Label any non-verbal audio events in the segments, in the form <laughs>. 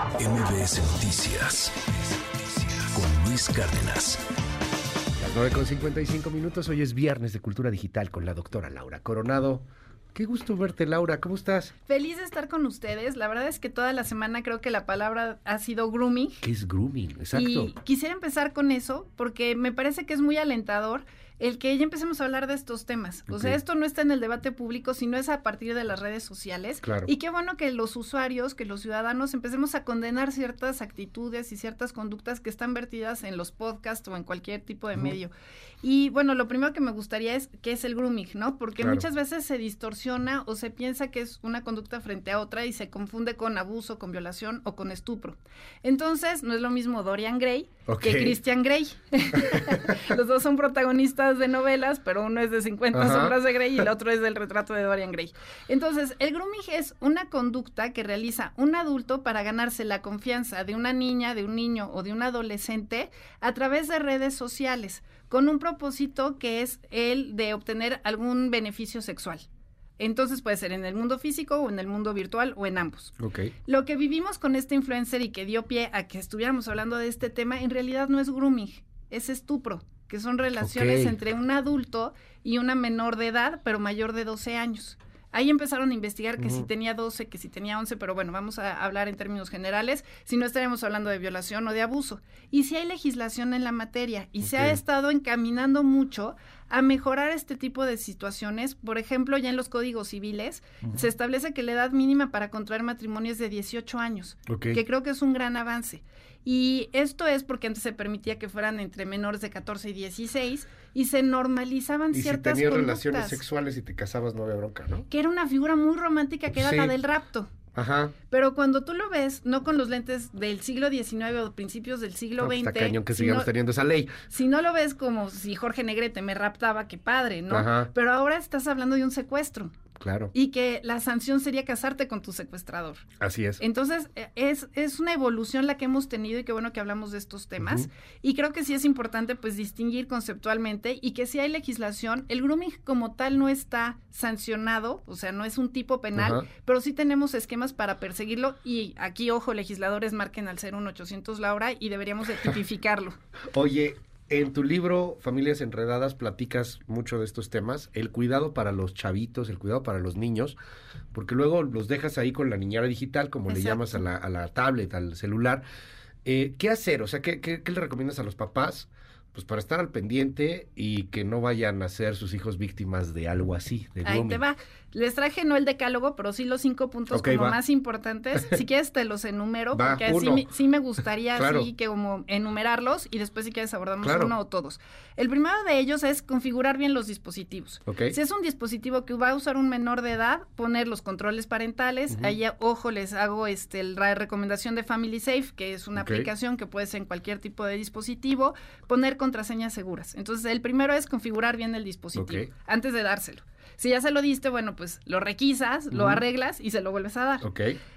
MBS Noticias con Luis Cárdenas. Las 9 con 55 minutos, hoy es viernes de Cultura Digital con la doctora Laura Coronado. Qué gusto verte, Laura. ¿Cómo estás? Feliz de estar con ustedes. La verdad es que toda la semana creo que la palabra ha sido grooming. ¿Qué es grooming? Exacto. Y quisiera empezar con eso porque me parece que es muy alentador el que ya empecemos a hablar de estos temas. O sea, esto no está en el debate público, sino es a partir de las redes sociales. Claro. Y qué bueno que los usuarios, que los ciudadanos empecemos a condenar ciertas actitudes y ciertas conductas que están vertidas en los podcasts o en cualquier tipo de medio. Y bueno, lo primero que me gustaría es qué es el grooming, ¿no? Porque Claro. muchas veces se distorsiona o se piensa que es una conducta frente a otra y se confunde con abuso, con violación o con estupro. Entonces, no es lo mismo Dorian Gray que Christian Grey. <laughs> Los dos son protagonistas de novelas, pero uno es de 50 Ajá. sombras de Grey y el otro es del retrato de Dorian Gray. Entonces, el grooming es una conducta que realiza un adulto para ganarse la confianza de una niña, de un niño o de un adolescente a través de redes sociales, con un propósito que es el de obtener algún beneficio sexual. Entonces puede ser en el mundo físico o en el mundo virtual o en ambos. Ok. Lo que vivimos con este influencer y que dio pie a que estuviéramos hablando de este tema, en realidad no es grooming, es estupro, que son relaciones entre un adulto y una menor de edad, pero mayor de 12 años. Ahí empezaron a investigar que si tenía 12, que si tenía 11, pero bueno, vamos a hablar en términos generales, si no estaremos hablando de violación o de abuso. Y si hay legislación en la materia y se ha estado encaminando mucho a mejorar este tipo de situaciones. Por ejemplo, ya en los códigos civiles se establece que la edad mínima para contraer matrimonio es de 18 años, que creo que es un gran avance. Y esto es porque antes se permitía que fueran entre menores de 14 y 16 y se normalizaban Y si ciertas tenías conductas, relaciones sexuales y te casabas, no había bronca, ¿no? que era una figura muy romántica que era Sí. la del rapto. Ajá. Pero cuando tú lo ves, no con los lentes del siglo XIX o principios del siglo No, pues, XX, está cañón que sino- sigamos teniendo esa ley. si no lo ves como si Jorge Negrete me raptaba, qué padre, ¿no? Ajá. Pero ahora estás hablando de un secuestro Claro. y que la sanción sería casarte con tu secuestrador. Así es. Entonces, eh, es, es una evolución la que hemos tenido y qué bueno que hablamos de estos temas. Y creo que sí es importante pues distinguir conceptualmente y que si hay legislación, el grooming como tal no está sancionado, o sea, no es un tipo penal, pero sí tenemos esquemas para perseguirlo y aquí, ojo, legisladores marquen al 01800 Laura y deberíamos de tipificarlo. <laughs> Oye, en tu libro Familias Enredadas platicas mucho de estos temas, el cuidado para los chavitos, el cuidado para los niños, porque luego los dejas ahí con la niñera digital, como le llamas a la, a la tablet, al celular. Eh, ¿Qué hacer? O sea, ¿qué, qué, qué le recomiendas a los papás? Pues para estar al pendiente y que no vayan a ser sus hijos víctimas de algo así, de Ahí te va. Les traje no el decálogo, pero sí los cinco puntos como va. más importantes. Si quieres te los enumero, <laughs> Va, porque así me, sí me gustaría <laughs> Claro. así que como enumerarlos y después si quieres abordamos Claro. uno o todos. El primero de ellos es configurar bien los dispositivos. Si es un dispositivo que va a usar un menor de edad, poner los controles parentales. Ujú. Ahí, ojo, les hago este, la recomendación de Family Safe, que es una aplicación que puede ser en cualquier tipo de dispositivo. Poner contraseñas seguras. Entonces, el primero es configurar bien el dispositivo antes de dárselo. Si ya se lo diste, bueno, pues lo requisas, lo arreglas y se lo vuelves a dar.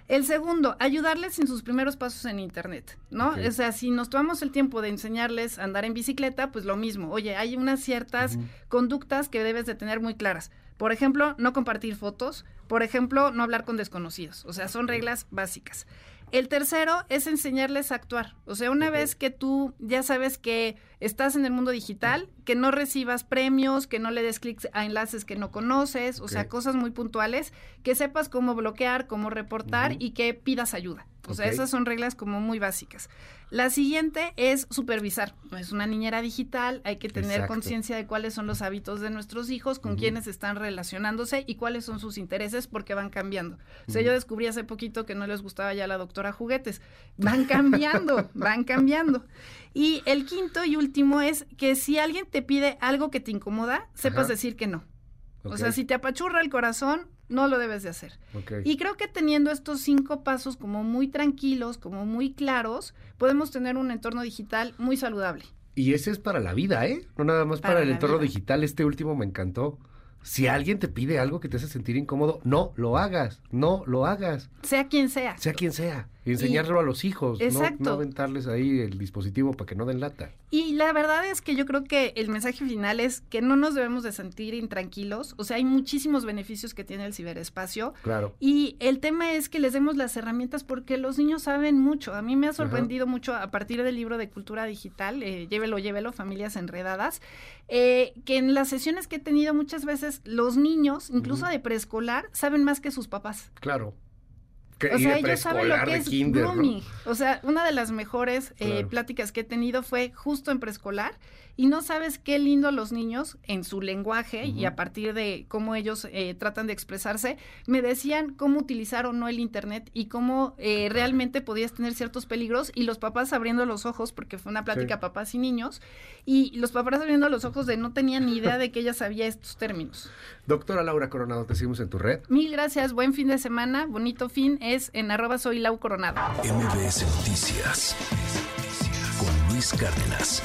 El segundo, ayudarles en sus primeros pasos en Internet, ¿no? O sea, si nos tomamos el tiempo de enseñarles a andar en bicicleta, pues lo mismo. Oye, hay unas ciertas conductas que debes de tener muy claras. Por ejemplo, no compartir fotos. Por ejemplo, no hablar con desconocidos. O sea, son reglas básicas. El tercero es enseñarles a actuar. O sea, una vez que tú ya sabes que estás en el mundo digital, que no recibas premios, que no le des clics a enlaces que no conoces, o sea, cosas muy puntuales, que sepas cómo bloquear, cómo reportar y que pidas ayuda. O sea, esas son reglas como muy básicas. La siguiente es supervisar. No es una niñera digital, hay que tener conciencia de cuáles son los hábitos de nuestros hijos, con Ujú. quiénes están relacionándose y cuáles son sus intereses porque van cambiando. O sea, yo descubrí hace poquito que no les gustaba ya la doctora juguetes. <laughs> Van cambiando, van cambiando. Y el quinto y último es que si alguien te pide algo que te incomoda, sepas Ajá. decir que no. O sea, si te apachurra el corazón, no lo debes de hacer. Y creo que teniendo estos cinco pasos como muy tranquilos, como muy claros, podemos tener un entorno digital muy saludable. Y ese es para la vida, ¿eh? No nada más para, Para el entorno vida. digital. Este último me encantó. Si alguien te pide algo que te hace sentir incómodo, no lo hagas. No lo hagas. Sea quien sea. Sea quien sea. Y enseñárselo a los hijos, no, Exacto. no aventarles ahí el dispositivo para que no den lata. Y la verdad es que yo creo que el mensaje final es que no nos debemos de sentir intranquilos. O sea, hay muchísimos beneficios que tiene el ciberespacio. Claro. Y el tema es que les demos las herramientas porque los niños saben mucho. A mí me ha sorprendido mucho a partir del libro de cultura digital, eh, Llévelo, llévelo, familias enredadas, eh, que en las sesiones que he tenido muchas veces los niños, incluso de preescolar, saben más que sus papás. Claro. O y sea, ellos saben lo que es kinder, ¿no? grooming. O sea, una de las mejores eh, Claro. pláticas que he tenido fue justo en preescolar y no sabes qué lindo los niños en su lenguaje y Ujú. a partir de cómo ellos eh, tratan de expresarse, me decían cómo utilizar o no el Internet y cómo eh, realmente podías tener ciertos peligros y los papás abriendo los ojos, porque fue una plática Sí. papás y niños, y los papás abriendo los ojos de no tenían ni idea de que ella sabía estos términos. Doctora Laura Coronado, te seguimos en tu red. Mil gracias, buen fin de semana, bonito fin, en arroba soy Lau Coronado. MBS Noticias con Luis Cárdenas.